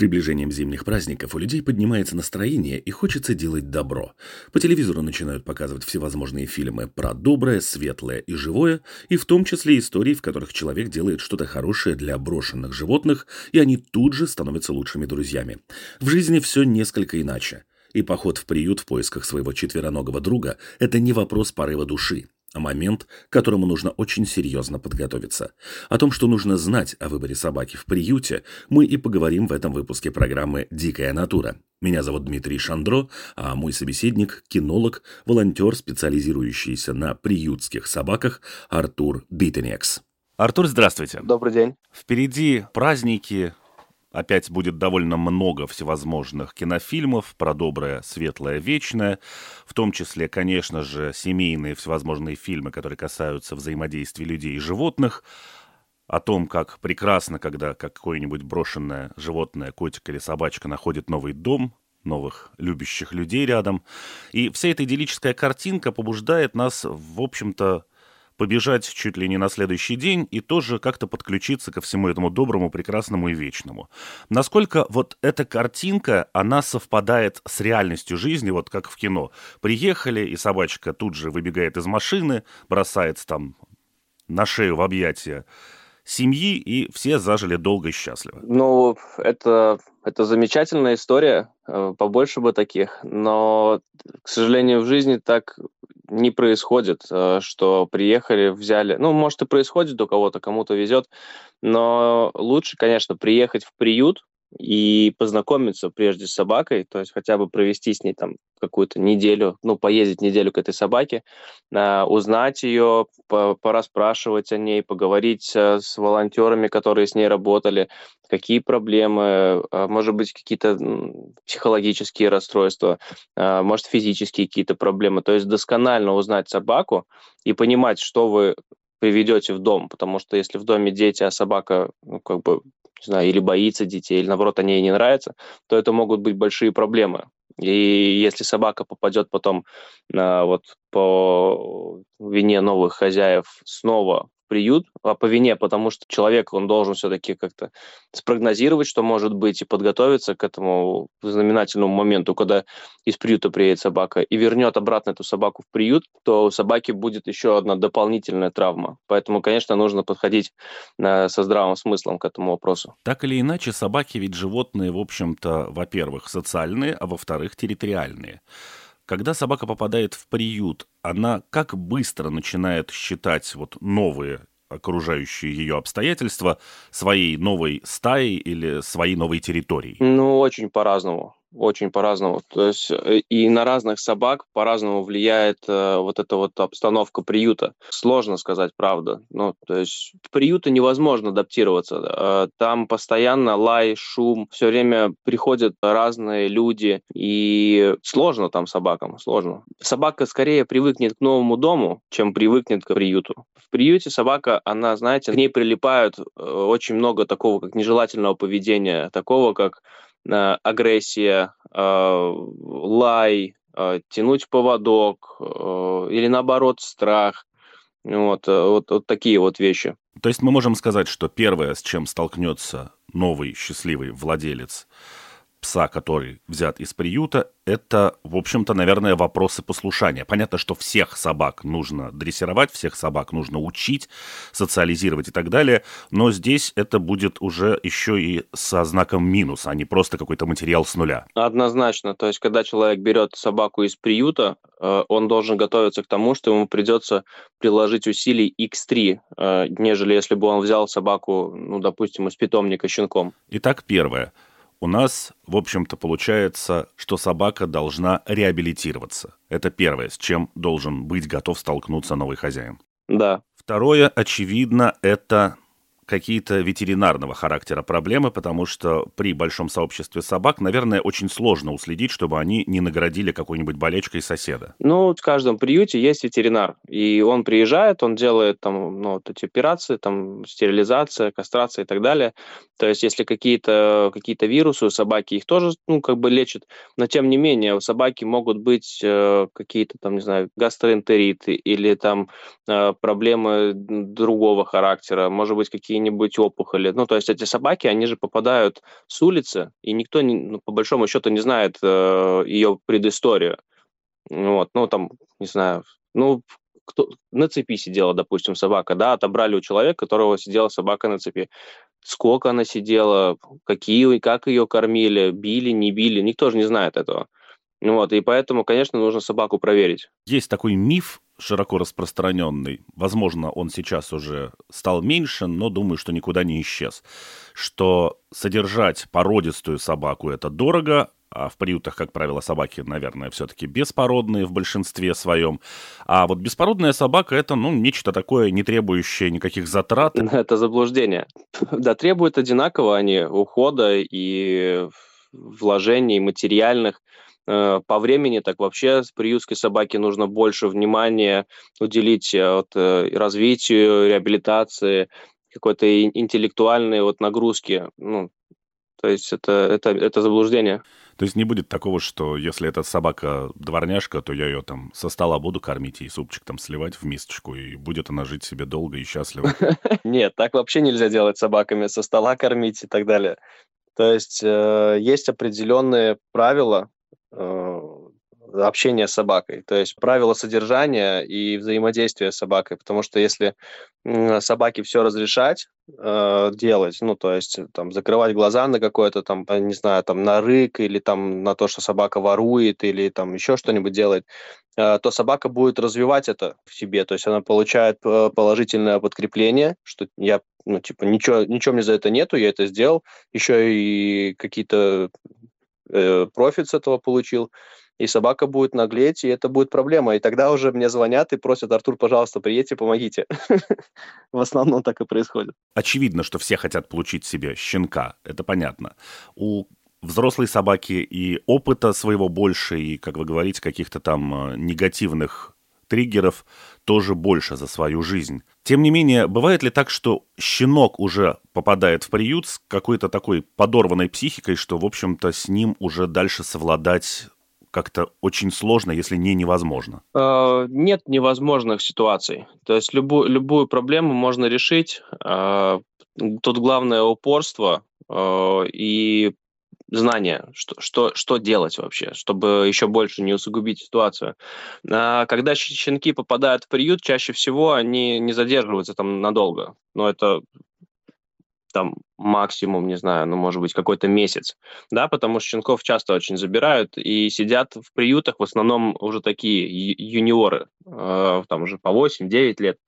Приближением зимних праздников у людей поднимается настроение и хочется делать добро. По телевизору начинают показывать всевозможные фильмы про доброе, светлое и живое, и в том числе истории, в которых человек делает что-то хорошее для брошенных животных, и они тут же становятся лучшими друзьями. В жизни все несколько иначе. И поход в приют в поисках своего четвероногого друга – это не вопрос порыва души момент, к которому нужно очень серьезно подготовиться. О том, что нужно знать о выборе собаки в приюте, мы и поговорим в этом выпуске программы «Дикая натура». Меня зовут Дмитрий Шандро, а мой собеседник – кинолог, волонтер, специализирующийся на приютских собаках Артур Битенекс. Артур, здравствуйте. Добрый день. Впереди праздники, Опять будет довольно много всевозможных кинофильмов про доброе, светлое, вечное, в том числе, конечно же, семейные всевозможные фильмы, которые касаются взаимодействия людей и животных, о том, как прекрасно, когда какое-нибудь брошенное животное, котик или собачка находит новый дом, новых любящих людей рядом. И вся эта идиллическая картинка побуждает нас, в общем-то, побежать чуть ли не на следующий день и тоже как-то подключиться ко всему этому доброму, прекрасному и вечному. Насколько вот эта картинка, она совпадает с реальностью жизни, вот как в кино. Приехали, и собачка тут же выбегает из машины, бросается там на шею в объятия семьи, и все зажили долго и счастливо. Ну, это, это замечательная история, э, побольше бы таких, но, к сожалению, в жизни так не происходит, э, что приехали, взяли. Ну, может, и происходит у кого-то, кому-то везет, но лучше, конечно, приехать в приют, и познакомиться прежде с собакой, то есть хотя бы провести с ней там какую-то неделю, ну, поездить неделю к этой собаке, э, узнать ее, по пораспрашивать о ней, поговорить э, с волонтерами, которые с ней работали, какие проблемы, э, может быть, какие-то психологические расстройства, э, может, физические какие-то проблемы. То есть досконально узнать собаку и понимать, что вы приведете в дом, потому что если в доме дети, а собака, ну, как бы не знаю, или боится детей, или наоборот, они ей не нравятся, то это могут быть большие проблемы. И если собака попадет потом э, вот по вине новых хозяев снова приют а по вине, потому что человек, он должен все-таки как-то спрогнозировать, что может быть, и подготовиться к этому знаменательному моменту, когда из приюта приедет собака и вернет обратно эту собаку в приют, то у собаки будет еще одна дополнительная травма. Поэтому, конечно, нужно подходить э, со здравым смыслом к этому вопросу. Так или иначе, собаки ведь животные, в общем-то, во-первых, социальные, а во-вторых, территориальные. Когда собака попадает в приют, она как быстро начинает считать вот новые окружающие ее обстоятельства своей новой стаей или своей новой территорией? Ну, очень по-разному очень по-разному. То есть э, и на разных собак по-разному влияет э, вот эта вот обстановка приюта. Сложно сказать правда. Ну, то есть к приюту невозможно адаптироваться. Э, там постоянно лай, шум, все время приходят разные люди, и сложно там собакам, сложно. Собака скорее привыкнет к новому дому, чем привыкнет к приюту. В приюте собака, она, знаете, к ней прилипают э, очень много такого, как нежелательного поведения, такого, как агрессия, э, лай, э, тянуть поводок или наоборот страх. Вот, вот, вот такие вот вещи. То есть мы можем сказать, что первое, с чем столкнется новый счастливый владелец пса, который взят из приюта, это, в общем-то, наверное, вопросы послушания. Понятно, что всех собак нужно дрессировать, всех собак нужно учить, социализировать и так далее, но здесь это будет уже еще и со знаком минус, а не просто какой-то материал с нуля. Однозначно. То есть, когда человек берет собаку из приюта, э, он должен готовиться к тому, что ему придется приложить усилий x3, э, нежели если бы он взял собаку, ну, допустим, из питомника щенком. Итак, первое – у нас, в общем-то, получается, что собака должна реабилитироваться. Это первое, с чем должен быть готов столкнуться новый хозяин. Да. Второе, очевидно, это какие-то ветеринарного характера проблемы, потому что при большом сообществе собак, наверное, очень сложно уследить, чтобы они не наградили какой-нибудь болечкой соседа. Ну, в каждом приюте есть ветеринар, и он приезжает, он делает там, ну, вот эти операции, там, стерилизация, кастрация и так далее. То есть, если какие-то какие вирусы у собаки, их тоже, ну, как бы лечат, но тем не менее, у собаки могут быть э, какие-то там, не знаю, гастроэнтериты или там э, проблемы другого характера, может быть, какие-нибудь опухоли. Ну, то есть эти собаки, они же попадают с улицы, и никто, не, ну, по большому счету, не знает э, ее предысторию. Вот, ну, там, не знаю, ну, кто, на цепи сидела, допустим, собака, да, отобрали у человека, которого сидела собака на цепи. Сколько она сидела, какие, как ее кормили, били, не били, никто же не знает этого. Вот, и поэтому, конечно, нужно собаку проверить. Есть такой миф, широко распространенный, возможно, он сейчас уже стал меньше, но думаю, что никуда не исчез, что содержать породистую собаку – это дорого, а в приютах, как правило, собаки, наверное, все-таки беспородные в большинстве своем. А вот беспородная собака – это, ну, нечто такое, не требующее никаких затрат. Это заблуждение. Да, требуют одинаково они ухода и вложений материальных, по времени, так вообще приютской собаке нужно больше внимания уделить э, вот, э, развитию, реабилитации, какой-то интеллектуальной вот нагрузки. Ну, то есть это, это, это заблуждение. То есть не будет такого, что если эта собака дворняжка, то я ее там со стола буду кормить и супчик там сливать в мисочку, и будет она жить себе долго и счастливо. Нет, так вообще нельзя делать собаками, со стола кормить и так далее. То есть есть определенные правила, Э, общения с собакой, то есть правила содержания и взаимодействия с собакой, потому что если собаке все разрешать э, делать, ну, то есть там закрывать глаза на какое-то там, э, не знаю, там на рык или там на то, что собака ворует или там еще что-нибудь делает, э, то собака будет развивать это в себе, то есть она получает э, положительное подкрепление, что я ну, типа, ничего, ничего мне за это нету, я это сделал, еще и какие-то э, профит с этого получил, и собака будет наглеть, и это будет проблема. И тогда уже мне звонят и просят, Артур, пожалуйста, приедьте, помогите. В основном так и происходит. Очевидно, что все хотят получить себе щенка, это понятно. У взрослой собаки и опыта своего больше, и, как вы говорите, каких-то там э, негативных триггеров тоже больше за свою жизнь. Тем не менее, бывает ли так, что щенок уже попадает в приют с какой-то такой подорванной психикой, что, в общем-то, с ним уже дальше совладать как-то очень сложно, если не невозможно? Э, нет невозможных ситуаций. То есть любую, любую проблему можно решить. Э, тут главное упорство э, и знания, что, что, что делать вообще, чтобы еще больше не усугубить ситуацию. А когда щенки попадают в приют, чаще всего они не задерживаются там надолго. Но это там максимум, не знаю, ну, может быть, какой-то месяц, да, потому что щенков часто очень забирают и сидят в приютах в основном уже такие юниоры, э, там уже по 8-9 лет,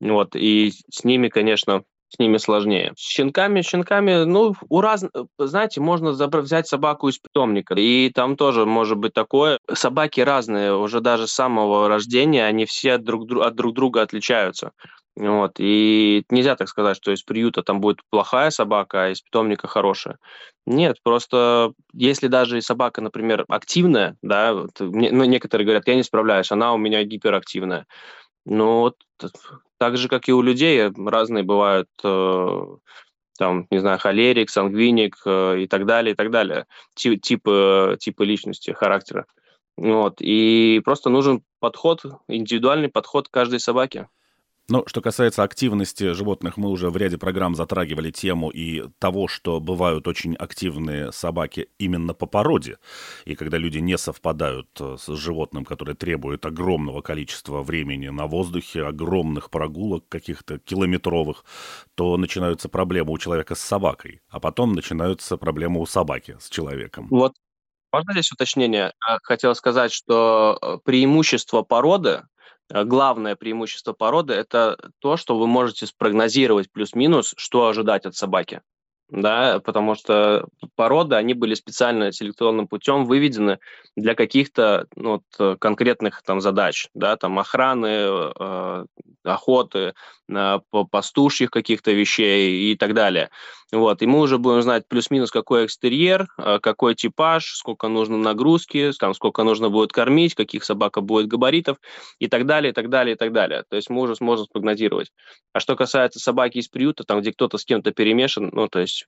вот, и с ними, конечно, с ними сложнее. С щенками, щенками, ну, у раз, знаете, можно забрать, взять собаку из питомника, и там тоже может быть такое. Собаки разные, уже даже с самого рождения, они все друг, от друг друга отличаются. Вот. И нельзя так сказать, что из приюта там будет плохая собака, а из питомника хорошая. Нет, просто если даже собака, например, активная, да, вот, ну, некоторые говорят, я не справляюсь, она у меня гиперактивная. Ну, вот так же, как и у людей, разные бывают, э, там, не знаю, холерик, сангвиник э, и так далее, и так далее, типы, типы личности, характера. Вот. И просто нужен подход, индивидуальный подход к каждой собаке. Но что касается активности животных, мы уже в ряде программ затрагивали тему и того, что бывают очень активные собаки именно по породе. И когда люди не совпадают э, с животным, которое требует огромного количества времени на воздухе, огромных прогулок каких-то километровых, то начинаются проблемы у человека с собакой, а потом начинаются проблемы у собаки с человеком. Вот можно здесь уточнение? Хотел сказать, что э, преимущество породы главное преимущество породы – это то, что вы можете спрогнозировать плюс-минус, что ожидать от собаки. да, потому что породы, они были специально селекционным путем выведены для каких-то ну, вот, конкретных там задач, да, там охраны, э, охоты, э, пастушьих каких-то вещей и так далее. Вот, и мы уже будем знать плюс-минус, какой экстерьер, э, какой типаж, сколько нужно нагрузки, там, сколько нужно будет кормить, каких собака будет габаритов и так далее, и так далее, и так далее. То есть мы уже сможем спрогнозировать. А что касается собаки из приюта, там, где кто-то с кем-то перемешан, ну, то есть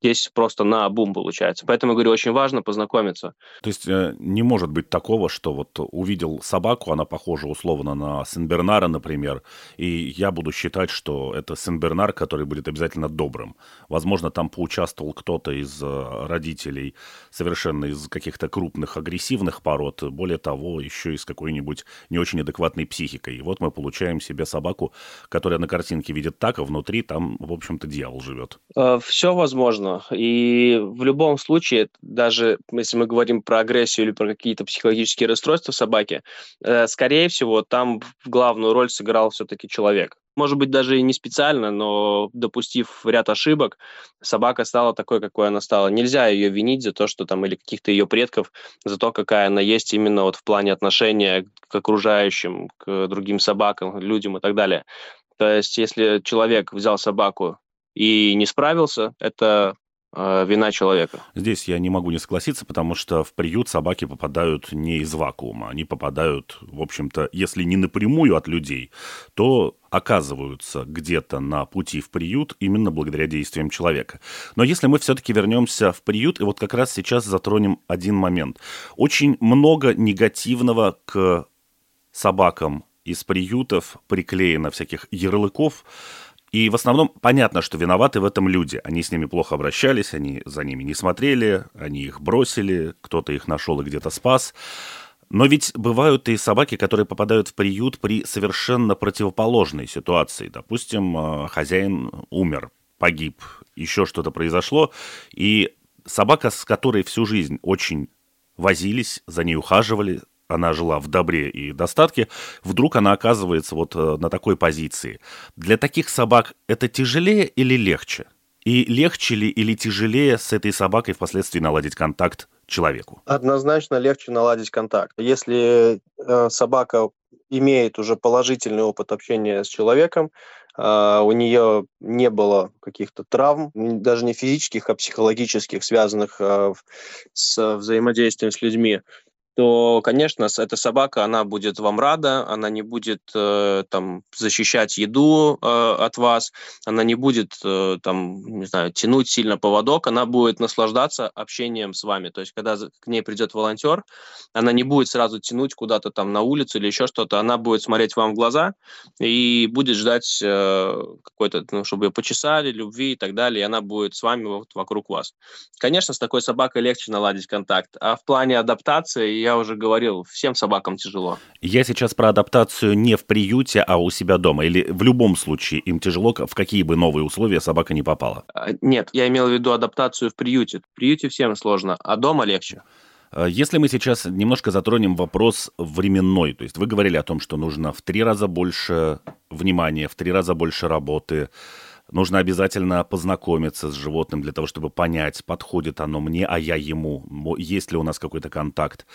здесь просто на бум получается. Поэтому, говорю, очень важно познакомиться. То есть э, не может быть такого, что вот увидел собаку, она похожа условно на Сен-Бернара, например, и я буду считать, что это Сен-Бернар, который будет обязательно добрым. Возможно, там поучаствовал кто-то из э, родителей совершенно из каких-то крупных агрессивных пород, более того, еще и с какой-нибудь не очень адекватной психикой. И вот мы получаем себе собаку, которая на картинке видит так, а внутри там, в общем-то, дьявол живет. Э, Все возможно возможно. И в любом случае, даже если мы говорим про агрессию или про какие-то психологические расстройства собаки, э, скорее всего, там главную роль сыграл все-таки человек. Может быть, даже и не специально, но допустив ряд ошибок, собака стала такой, какой она стала. Нельзя ее винить за то, что там, или каких-то ее предков, за то, какая она есть именно вот в плане отношения к окружающим, к другим собакам, людям и так далее. То есть, если человек взял собаку и не справился, это э, вина человека. Здесь я не могу не согласиться, потому что в приют собаки попадают не из вакуума. Они попадают, в общем-то, если не напрямую от людей, то оказываются где-то на пути в приют именно благодаря действиям человека. Но если мы все-таки вернемся в приют, и вот как раз сейчас затронем один момент. Очень много негативного к собакам из приютов приклеено всяких ярлыков, и в основном понятно, что виноваты в этом люди. Они с ними плохо обращались, они за ними не смотрели, они их бросили, кто-то их нашел и где-то спас. Но ведь бывают и собаки, которые попадают в приют при совершенно противоположной ситуации. Допустим, э, хозяин умер, погиб, еще что-то произошло, и собака, с которой всю жизнь очень возились, за ней ухаживали, она жила в добре и достатке, вдруг она оказывается вот э, на такой позиции. Для таких собак это тяжелее или легче? И легче ли или тяжелее с этой собакой впоследствии наладить контакт человеку? Однозначно легче наладить контакт. Если э, собака имеет уже положительный опыт общения с человеком, Uh, у нее не было каких-то травм, даже не физических, а психологических, связанных uh, с взаимодействием с людьми, то, конечно, эта собака, она будет вам рада, она не будет э, там защищать еду э, от вас, она не будет э, там, не знаю, тянуть сильно поводок, она будет наслаждаться общением с вами. То есть, когда к ней придет волонтер, она не будет сразу тянуть куда-то там на улицу или еще что-то, она будет смотреть вам в глаза и будет ждать э, какой-то, ну, чтобы ее почесали, любви и так далее, и она будет с вами вот вокруг вас. Конечно, с такой собакой легче наладить контакт, а в плане адаптации я уже говорил, всем собакам тяжело. Я сейчас про адаптацию не в приюте, а у себя дома. Или в любом случае им тяжело, в какие бы новые условия собака не попала? А, нет, я имел в виду адаптацию в приюте. В приюте всем сложно, а дома легче. А, если мы сейчас немножко затронем вопрос временной, то есть вы говорили о том, что нужно в три раза больше внимания, в три раза больше работы, нужно обязательно познакомиться с животным для того, чтобы понять, подходит оно мне, а я ему, есть ли у нас какой-то контакт.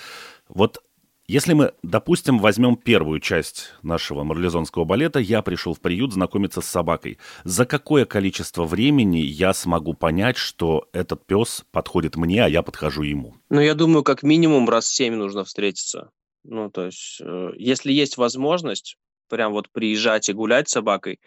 Вот если мы, допустим, возьмем первую часть нашего марлезонского балета, я пришел в приют знакомиться с собакой. За какое количество времени я смогу понять, что этот пес подходит мне, а я подхожу ему? Ну, я думаю, как минимум раз семь нужно встретиться. Ну, то есть, э, если есть возможность прям вот приезжать и гулять с собакой,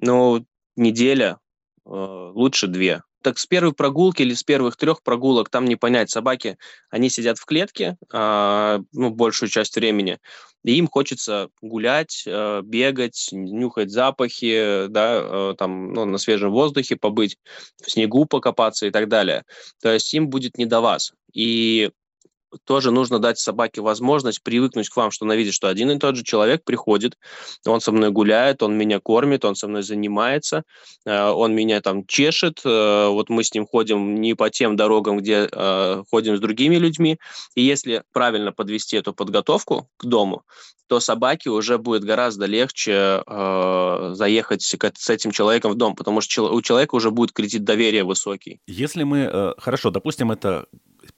ну, неделя, э, лучше две. Так с первой прогулки или с первых трех прогулок там не понять. Собаки, они сидят в клетке э, ну, большую часть времени, и им хочется гулять, э, бегать, нюхать запахи, да, э, там, ну, на свежем воздухе побыть, в снегу покопаться и так далее. То есть им будет не до вас. И тоже нужно дать собаке возможность привыкнуть к вам, что она видит, что один и тот же человек приходит, он со мной гуляет, он меня кормит, он со мной занимается, э, он меня там чешет, э, вот мы с ним ходим не по тем дорогам, где э, ходим с другими людьми, и если правильно подвести эту подготовку к дому, то собаке уже будет гораздо легче э, заехать с этим человеком в дом, потому что у человека уже будет кредит доверия высокий. Если мы, э, хорошо, допустим, это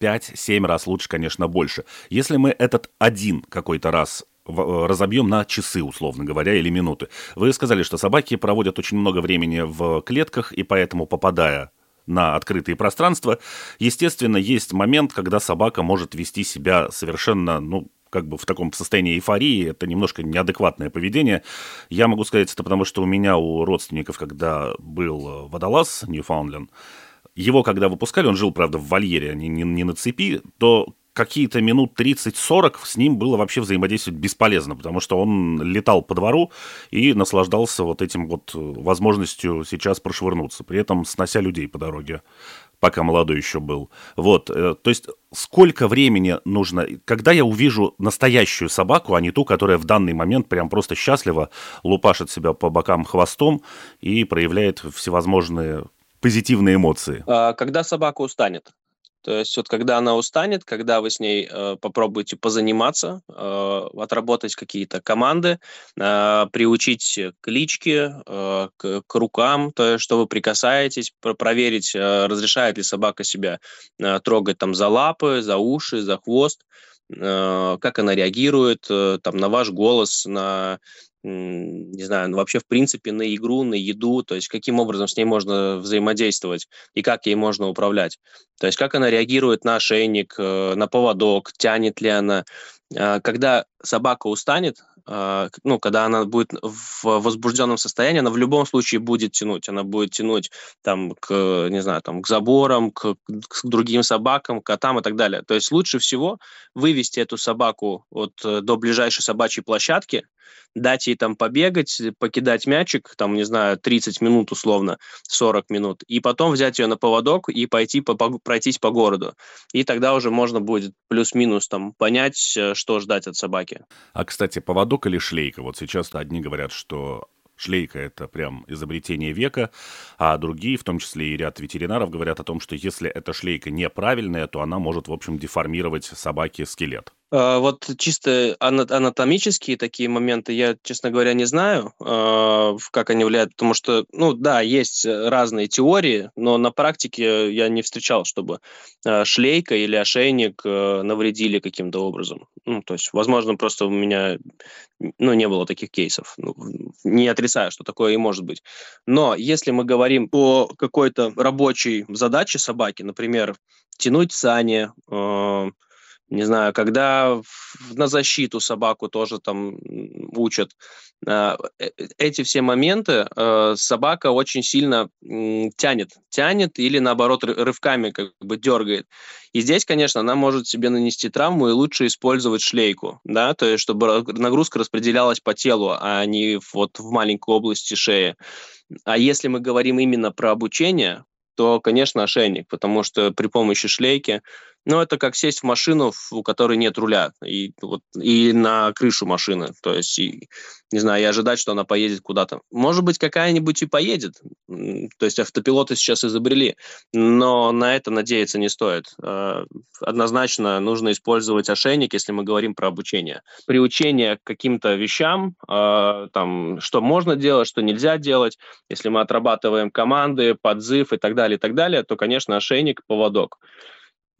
5-7 раз, лучше, конечно, больше. Если мы этот один какой-то раз э, разобьем на часы, условно говоря, или минуты. Вы сказали, что собаки проводят очень много времени в клетках, и поэтому, попадая на открытые пространства, естественно, есть момент, когда собака может вести себя совершенно, ну, как бы в таком состоянии эйфории, это немножко неадекватное поведение. Я могу сказать это потому, что у меня, у родственников, когда был э, водолаз Ньюфаундленд, его, когда выпускали, он жил, правда, в вольере, а не, не, не на цепи, то какие-то минут 30-40 с ним было вообще взаимодействовать бесполезно, потому что он летал по двору и наслаждался вот этим вот э, возможностью сейчас прошвырнуться, при этом снося людей по дороге пока молодой еще был. Вот, э, то есть сколько времени нужно, когда я увижу настоящую собаку, а не ту, которая в данный момент прям просто счастливо лупашит себя по бокам хвостом и проявляет всевозможные позитивные эмоции? А, когда собака устанет. То есть вот когда она устанет, когда вы с ней э, попробуете позаниматься, э, отработать какие-то команды, э, приучить к личке, э, к, к рукам, то что вы прикасаетесь, про проверить, э, разрешает ли собака себя э, трогать там за лапы, за уши, за хвост, э, как она реагирует э, там на ваш голос, на не знаю, ну, вообще в принципе на игру, на еду, то есть каким образом с ней можно взаимодействовать и как ей можно управлять. То есть как она реагирует на ошейник, э, на поводок, тянет ли она. А, когда собака устанет, а, ну, когда она будет в возбужденном состоянии, она в любом случае будет тянуть. Она будет тянуть там к, не знаю, там к заборам, к, к другим собакам, котам и так далее. То есть лучше всего вывести эту собаку от, э, до ближайшей собачьей площадки, дать ей там побегать, покидать мячик, там, не знаю, 30 минут условно, 40 минут, и потом взять ее на поводок и пойти по, по, пройтись по городу. И тогда уже можно будет плюс-минус там понять, э, что ждать от собаки. А, кстати, поводок или шлейка? Вот сейчас одни говорят, что Шлейка – это прям изобретение века, а другие, в том числе и ряд ветеринаров, говорят о том, что если эта шлейка неправильная, то она может, в общем, деформировать собаке скелет. А, вот чисто анатомические такие моменты я, честно говоря, не знаю, а, как они влияют, потому что, ну да, есть разные теории, но на практике я не встречал, чтобы а, шлейка или ошейник навредили каким-то образом. Ну, то есть, возможно, просто у меня ну, не было таких кейсов. Ну, не отрицаю, что такое и может быть. Но если мы говорим о какой-то рабочей задаче собаки, например, тянуть сани, не знаю, когда на защиту собаку тоже там учат. А, э, эти все моменты э, собака очень сильно тянет, тянет или наоборот рывками как бы дергает. И здесь, конечно, она может себе нанести травму и лучше использовать шлейку, да, то есть чтобы нагрузка распределялась по телу, а не вот в маленькой области шеи. А если мы говорим именно про обучение, то, конечно, ошейник, потому что при помощи шлейки ну, это как сесть в машину, у которой нет руля, и, вот, и на крышу машины. То есть, и, не знаю, и ожидать, что она поедет куда-то. Может быть, какая-нибудь и поедет. То есть автопилоты сейчас изобрели, но на это надеяться не стоит. А, однозначно нужно использовать ошейник, если мы говорим про обучение. Приучение к каким-то вещам, а, там, что можно делать, что нельзя делать. Если мы отрабатываем команды, подзыв и так далее, и так далее, то, конечно, ошейник, поводок.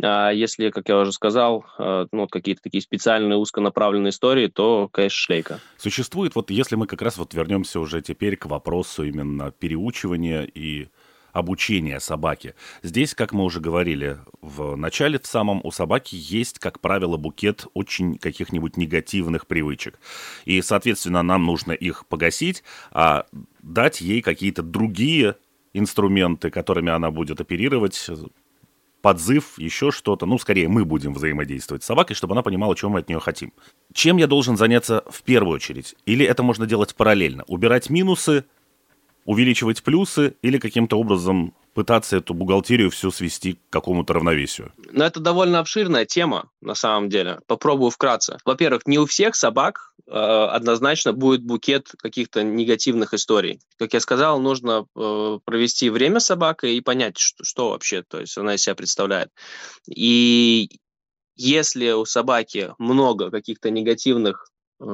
А если, как я уже сказал, э, ну, какие-то такие специальные узконаправленные истории, то, конечно, шлейка. Существует, вот если мы как раз вот вернемся уже теперь к вопросу именно переучивания и обучения собаки. Здесь, как мы уже говорили в начале, в самом у собаки есть, как правило, букет очень каких-нибудь негативных привычек. И, соответственно, нам нужно их погасить, а дать ей какие-то другие инструменты, которыми она будет оперировать, подзыв, еще что-то. Ну, скорее, мы будем взаимодействовать с собакой, чтобы она понимала, чем мы от нее хотим. Чем я должен заняться в первую очередь? Или это можно делать параллельно? Убирать минусы, увеличивать плюсы или каким-то образом пытаться эту бухгалтерию все свести к какому-то равновесию? Ну, это довольно обширная тема, на самом деле. Попробую вкратце. Во-первых, не у всех собак э, однозначно будет букет каких-то негативных историй. Как я сказал, нужно э, провести время с собакой и понять, что, что вообще то есть она из себя представляет. И если у собаки много каких-то негативных э,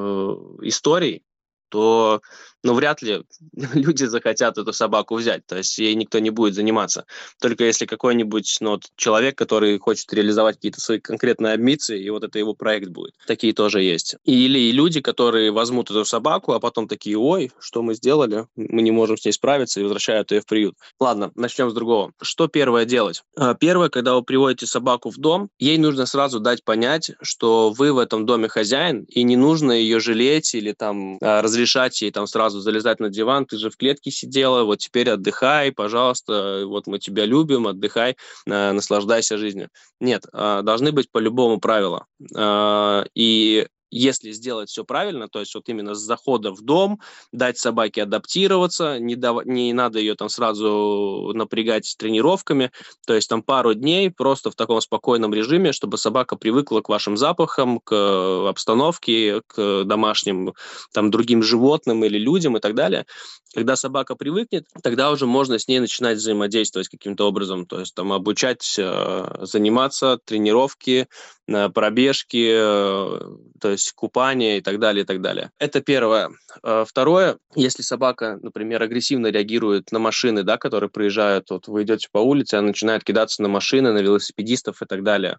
историй, то ну, вряд ли люди захотят эту собаку взять, то есть ей никто не будет заниматься. Только если какой-нибудь ну, вот, человек, который хочет реализовать какие-то свои конкретные амбиции, и вот это его проект будет. Такие тоже есть. Или люди, которые возьмут эту собаку, а потом такие, ой, что мы сделали, мы не можем с ней справиться, и возвращают ее в приют. Ладно, начнем с другого. Что первое делать? А, первое, когда вы приводите собаку в дом, ей нужно сразу дать понять, что вы в этом доме хозяин, и не нужно ее жалеть или там а, разрешать ей там сразу залезать на диван, ты же в клетке сидела, вот теперь отдыхай, пожалуйста, вот мы тебя любим, отдыхай, э, наслаждайся жизнью. Нет, э, должны быть по-любому правила. Э, и если сделать все правильно, то есть вот именно с захода в дом, дать собаке адаптироваться, не, дав... не надо ее там сразу напрягать тренировками, то есть там пару дней просто в таком спокойном режиме, чтобы собака привыкла к вашим запахам, к обстановке, к домашним там другим животным или людям и так далее. Когда собака привыкнет, тогда уже можно с ней начинать взаимодействовать каким-то образом, то есть там обучать э, заниматься, тренировки, э, пробежки, э, то есть купание и так далее, и так далее. Это первое. Э, второе, если собака, например, агрессивно реагирует на машины, да, которые проезжают, вот вы идете по улице, она начинает кидаться на машины, на велосипедистов и так далее.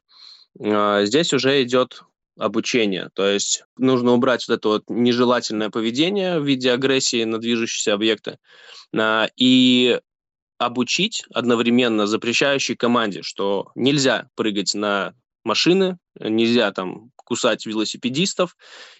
Э, здесь уже идет обучения. То есть нужно убрать вот это вот нежелательное поведение в виде агрессии на движущиеся объекты а, и обучить одновременно запрещающей команде, что нельзя прыгать на машины, нельзя там кусать велосипедистов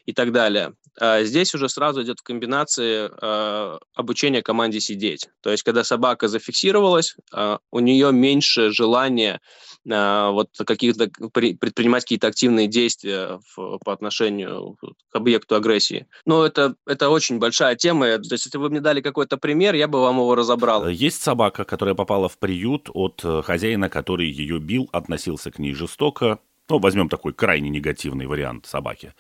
и так далее. А здесь уже сразу идет в комбинации э, обучения команде сидеть. То есть, когда собака зафиксировалась, э, у нее меньше желания э, вот каких-то предпринимать какие-то активные действия по отношению к объекту агрессии. Но это, это очень большая тема. То есть, если вы мне дали какой-то пример, я бы вам его разобрал. Есть собака, которая попала в приют от хозяина, который ее бил, относился к ней жестоко, ну, возьмем такой крайне негативный вариант собаки.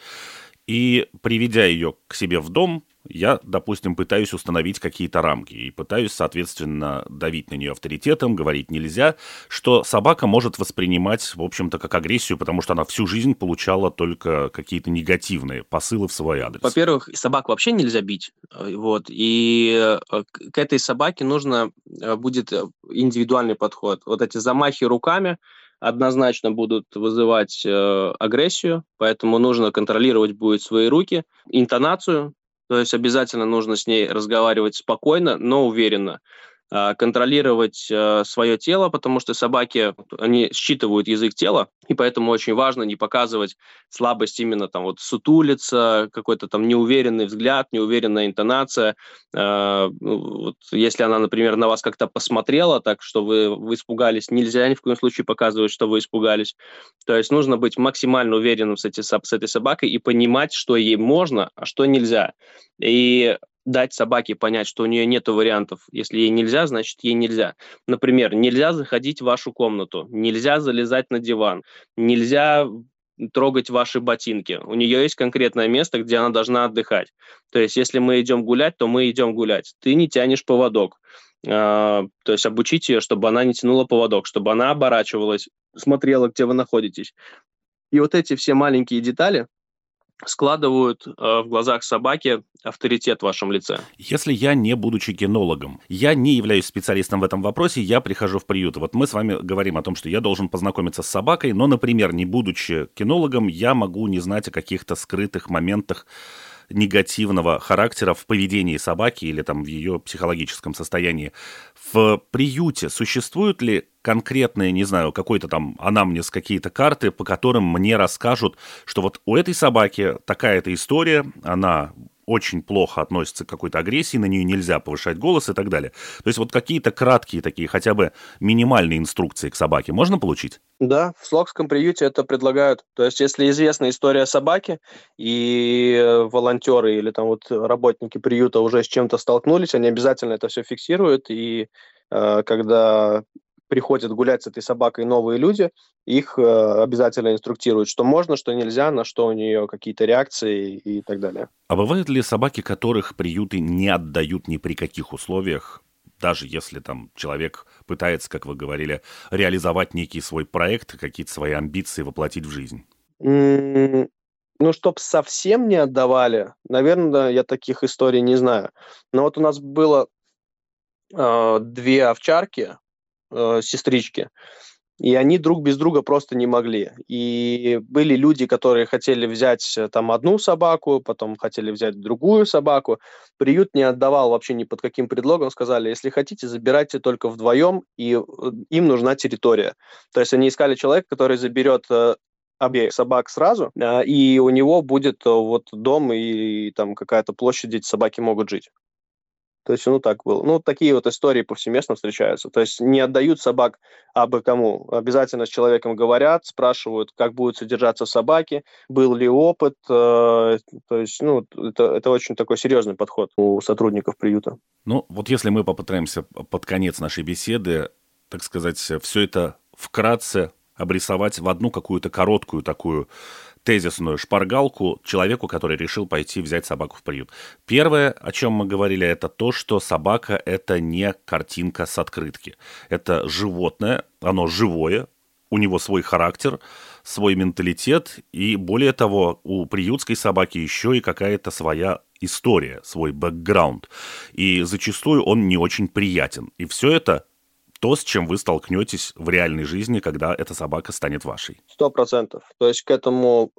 И приведя ее к себе в дом, я, допустим, пытаюсь установить какие-то рамки и пытаюсь, соответственно, давить на нее авторитетом, говорить нельзя, что собака может воспринимать, в общем-то, как агрессию, потому что она всю жизнь получала только какие-то негативные посылы в свой адрес. Во-первых, собак вообще нельзя бить, э, вот, и э, к этой собаке нужно э, будет индивидуальный подход. Вот эти замахи руками, однозначно будут вызывать э, агрессию, поэтому нужно контролировать будет свои руки, интонацию, то есть обязательно нужно с ней разговаривать спокойно, но уверенно. А, контролировать э, свое тело, потому что собаки, они считывают язык тела, и поэтому очень важно не показывать слабость именно там вот сутулиться, какой-то там неуверенный взгляд, неуверенная интонация. А, ну, вот если она, например, на вас как-то посмотрела так, что вы, вы испугались, нельзя ни в коем случае показывать, что вы испугались. То есть нужно быть максимально уверенным с, эти, с этой собакой и понимать, что ей можно, а что нельзя. И дать собаке понять, что у нее нет вариантов. Если ей нельзя, значит ей нельзя. Например, нельзя заходить в вашу комнату, нельзя залезать на диван, нельзя трогать ваши ботинки. У нее есть конкретное место, где она должна отдыхать. То есть, если мы идем гулять, то мы идем гулять. Ты не тянешь поводок. А, то есть обучить ее, чтобы она не тянула поводок, чтобы она оборачивалась, смотрела, где вы находитесь. И вот эти все маленькие детали, складывают э, в глазах собаки авторитет в вашем лице. Если я не будучи кинологом, я не являюсь специалистом в этом вопросе, я прихожу в приют. Вот мы с вами говорим о том, что я должен познакомиться с собакой, но, например, не будучи кинологом, я могу не знать о каких-то скрытых моментах негативного характера в поведении собаки или там в ее психологическом состоянии. В приюте существуют ли конкретные, не знаю, какой-то там анамнез, какие-то карты, по которым мне расскажут, что вот у этой собаки такая-то история, она очень плохо относится к какой-то агрессии, на нее нельзя повышать голос и так далее. То есть вот какие-то краткие такие, хотя бы минимальные инструкции к собаке можно получить? Да, в Слокском приюте это предлагают. То есть если известна история собаки, и волонтеры или там вот работники приюта уже с чем-то столкнулись, они обязательно это все фиксируют и когда приходят гулять с этой собакой новые люди, их обязательно инструктируют, что можно, что нельзя, на что у нее какие-то реакции и так далее. А бывают ли собаки, которых приюты не отдают ни при каких условиях, даже если там человек пытается, как вы говорили, реализовать некий свой проект, какие-то свои амбиции воплотить в жизнь? Ну, чтоб совсем не отдавали, наверное, я таких историй не знаю. Но вот у нас было э, две овчарки, э, сестрички, и они друг без друга просто не могли. И были люди, которые хотели взять э, там одну собаку, потом хотели взять другую собаку. Приют не отдавал вообще ни под каким предлогом. Сказали, если хотите, забирайте только вдвоем, и э, им нужна территория. То есть они искали человека, который заберет э, обеих собак сразу, и у него будет вот дом и, там какая-то площадь, где собаки могут жить. То есть, ну, так было. Ну, такие вот истории повсеместно встречаются. То есть не отдают собак абы кому. Обязательно с человеком говорят, спрашивают, как будет содержаться собаки, был ли опыт. Э, то есть, ну, это, это очень такой серьезный подход у сотрудников приюта. Ну, вот если мы попытаемся под конец нашей беседы, так сказать, все это вкратце обрисовать в одну какую-то короткую такую тезисную шпаргалку человеку, который решил пойти взять собаку в приют. Первое, о чем мы говорили, это то, что собака – это не картинка с открытки. Это животное, оно живое, у него свой характер, свой менталитет, и более того, у приютской собаки еще и какая-то своя история, свой бэкграунд. И зачастую он не очень приятен. И все это то, с чем вы столкнетесь в реальной жизни, когда эта собака станет вашей. Сто процентов. То есть к этому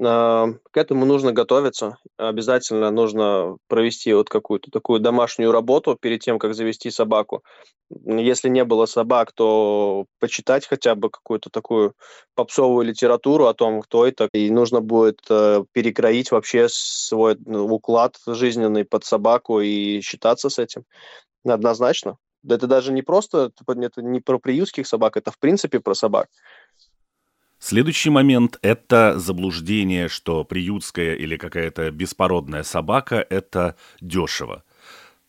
а, к этому нужно готовиться. Обязательно нужно провести вот какую-то такую домашнюю работу перед тем, как завести собаку. Если не было собак, то почитать хотя бы какую-то такую попсовую литературу о том, кто это. И нужно будет э, перекроить вообще свой ну, уклад жизненный под собаку и считаться с этим. Однозначно. Это даже не просто, это не про приютских собак, это в принципе про собак. Следующий момент – это заблуждение, что приютская или какая-то беспородная собака – это дешево.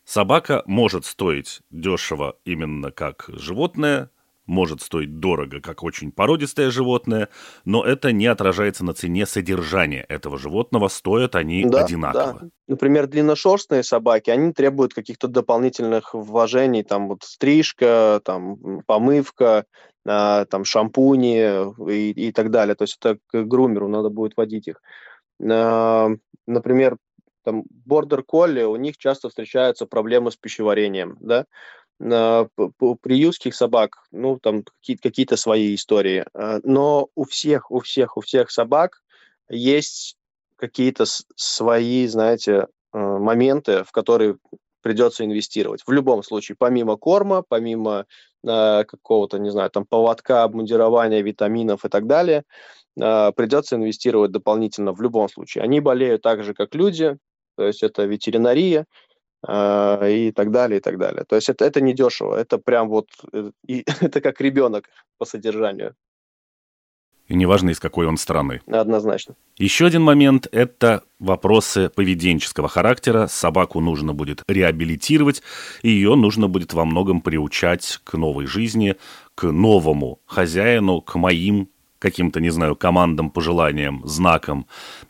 Собака может стоить дешево именно как животное, может стоить дорого, как очень породистое животное, но это не отражается на цене содержания этого животного, стоят они да, одинаково. Да. Например, длинношерстные собаки, они требуют каких-то дополнительных вложений, там вот стрижка, там помывка, а, там шампуни и, и так далее. То есть это к грумеру надо будет водить их. А, например, там бордер колли, у них часто встречаются проблемы с пищеварением, да, приютских собак, ну, там какие-то какие свои истории. А, но у всех, у всех, у всех собак есть какие-то свои, знаете, а, моменты, в которые придется инвестировать. В любом случае, помимо корма, помимо какого-то, не знаю, там поводка, обмундирования, витаминов и так далее, придется инвестировать дополнительно в любом случае. Они болеют так же, как люди, то есть это ветеринария, а, и так далее, и так далее. То есть это, это не дешево, это прям вот, э, и, это как ребенок по содержанию. И неважно, из какой он страны. Однозначно. Еще один момент – это вопросы поведенческого характера. Собаку нужно будет реабилитировать, и ее нужно будет во многом приучать к новой жизни, к новому хозяину, к моим каким-то, не знаю, командам, пожеланиям, знакам.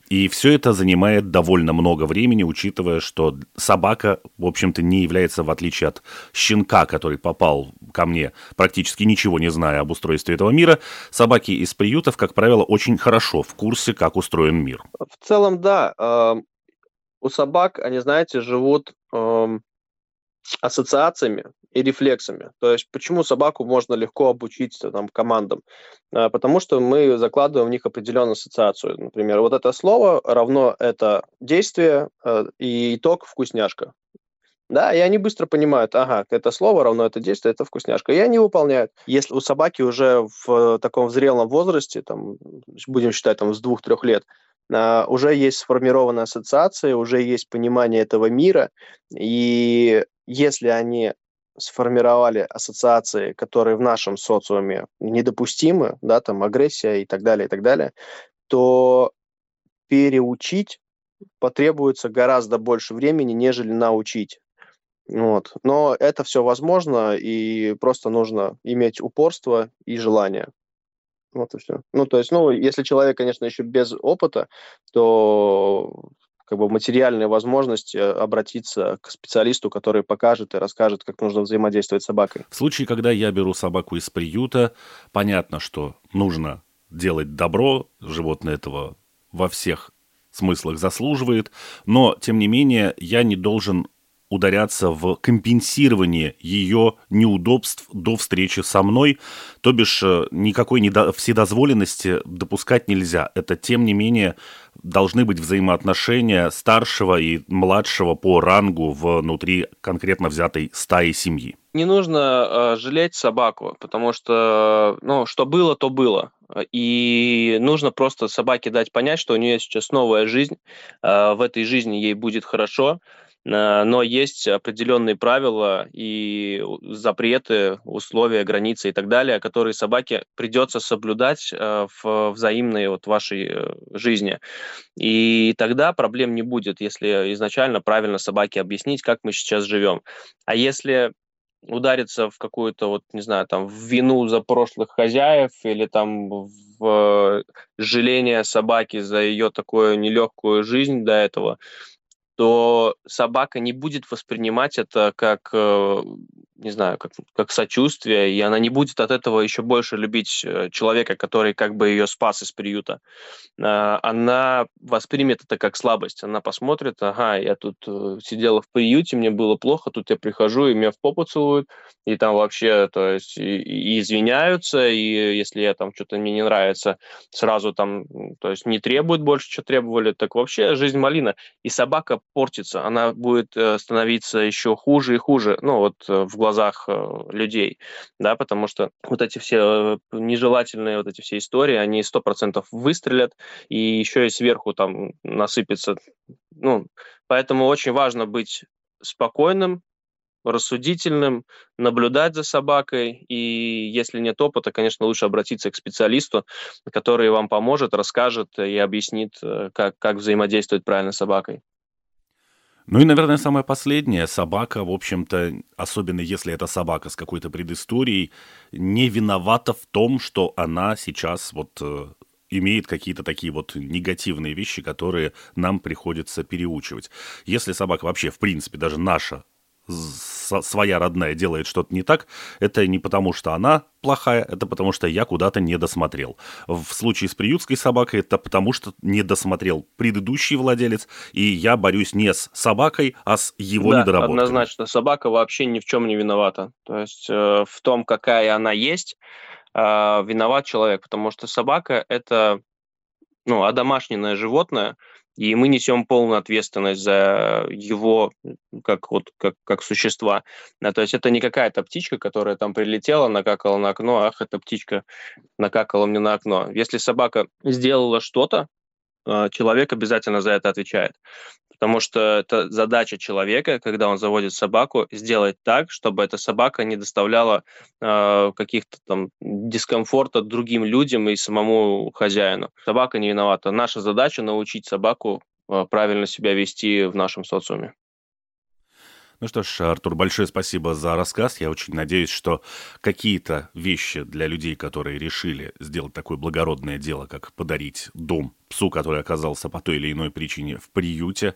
И все это занимает довольно много времени, учитывая, что собака, в общем-то, не является, в отличие от щенка, который попал ко мне, практически ничего не зная об устройстве этого мира, собаки из приютов, как правило, очень хорошо в курсе, как устроен мир. В целом, да. Эм, у собак, они, знаете, живут эм, ассоциациями и рефлексами. То есть почему собаку можно легко обучить там, командам? А, потому что мы закладываем в них определенную ассоциацию. Например, вот это слово равно это действие э, и итог вкусняшка. Да, и они быстро понимают, ага, это слово равно это действие, это вкусняшка. И они выполняют. Если у собаки уже в таком зрелом возрасте, там, будем считать, там, с двух-трех лет, а, уже есть сформированная ассоциация, уже есть понимание этого мира, и если они сформировали ассоциации, которые в нашем социуме недопустимы, да, там агрессия и так далее, и так далее, то переучить потребуется гораздо больше времени, нежели научить. Вот. Но это все возможно, и просто нужно иметь упорство и желание. Вот и все. Ну, то есть, ну, если человек, конечно, еще без опыта, то как бы материальная возможность э, обратиться к специалисту, который покажет и расскажет, как нужно взаимодействовать с собакой. В случае, когда я беру собаку из приюта, понятно, что нужно делать добро, животное этого во всех смыслах заслуживает, но, тем не менее, я не должен ударяться в компенсирование ее неудобств до встречи со мной, то бишь э, никакой недо... вседозволенности допускать нельзя. Это, тем не менее, должны быть взаимоотношения старшего и младшего по рангу внутри конкретно взятой стаи семьи. Не нужно э, жалеть собаку, потому что, ну, что было, то было. И нужно просто собаке дать понять, что у нее сейчас новая жизнь, э, в этой жизни ей будет хорошо, Э, но есть определенные правила и запреты, условия, границы и так далее, которые собаке придется соблюдать э, в взаимной вот вашей э, жизни. И тогда проблем не будет, если изначально правильно собаке объяснить, как мы сейчас живем. А если удариться в какую-то, вот, не знаю, там, в вину за прошлых хозяев или там в жаление собаки за ее такую нелегкую жизнь до этого, то собака не будет воспринимать это как, э, не знаю, как, как сочувствие, и она не будет от этого еще больше любить э, человека, который как бы ее спас из приюта. А, она воспримет это как слабость. Она посмотрит, ага, я тут э, сидела в приюте, мне было плохо, тут я прихожу, и меня в попу целуют, и там вообще, то есть, и, и извиняются, и если я там что-то мне не нравится, сразу там, то есть, не требуют больше, что требовали, так вообще жизнь малина. И собака портится, она будет э, становиться еще хуже и хуже, ну вот в глазах э, людей, да, потому что вот эти все нежелательные вот эти все истории, они сто процентов выстрелят, и еще и сверху там насыпется, ну, поэтому очень важно быть спокойным, рассудительным, наблюдать за собакой, и если нет опыта, конечно, лучше обратиться к специалисту, который вам поможет, расскажет и объяснит, как, как взаимодействовать правильно с собакой. Ну и, наверное, самое последнее. Собака, в общем-то, особенно если это собака с какой-то предысторией, не виновата в том, что она сейчас вот э, имеет какие-то такие вот негативные вещи, которые нам приходится переучивать. Если собака вообще, в принципе, даже наша своя родная делает что-то не так, это не потому, что она плохая, это потому, что я куда-то не досмотрел. В случае с приютской собакой это потому, что не досмотрел предыдущий владелец, и я борюсь не с собакой, а с его да, недоработкой. однозначно. Собака вообще ни в чем не виновата. То есть э, в том, какая она есть, э, виноват человек, потому что собака – это ну, одомашненное животное, и мы несем полную ответственность за его как вот как, как существа. Да, то есть это не какая-то птичка, которая там прилетела, накакала на окно, ах, эта птичка накакала мне на окно. Если собака сделала что-то, а, человек обязательно за это отвечает потому что это задача человека, когда он заводит собаку, сделать так, чтобы эта собака не доставляла э, каких-то там дискомфорта другим людям и самому хозяину. Собака не виновата. Наша задача научить собаку э, правильно себя вести в нашем социуме. Ну что ж, Артур, большое спасибо за рассказ. Я очень надеюсь, что какие-то вещи для людей, которые решили сделать такое благородное дело, как подарить дом псу, который оказался по той или иной причине в приюте,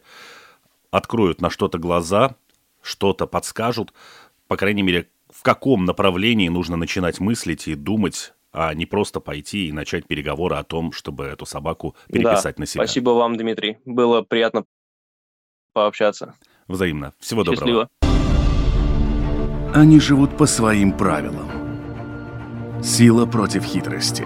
откроют на что-то глаза, что-то подскажут, по крайней мере, в каком направлении нужно начинать мыслить и думать, а не просто пойти и начать переговоры о том, чтобы эту собаку переписать да, на себя. Спасибо вам, Дмитрий. Было приятно пообщаться. Взаимно. Всего доброго. Счастливо. Они живут по своим правилам. Сила против хитрости.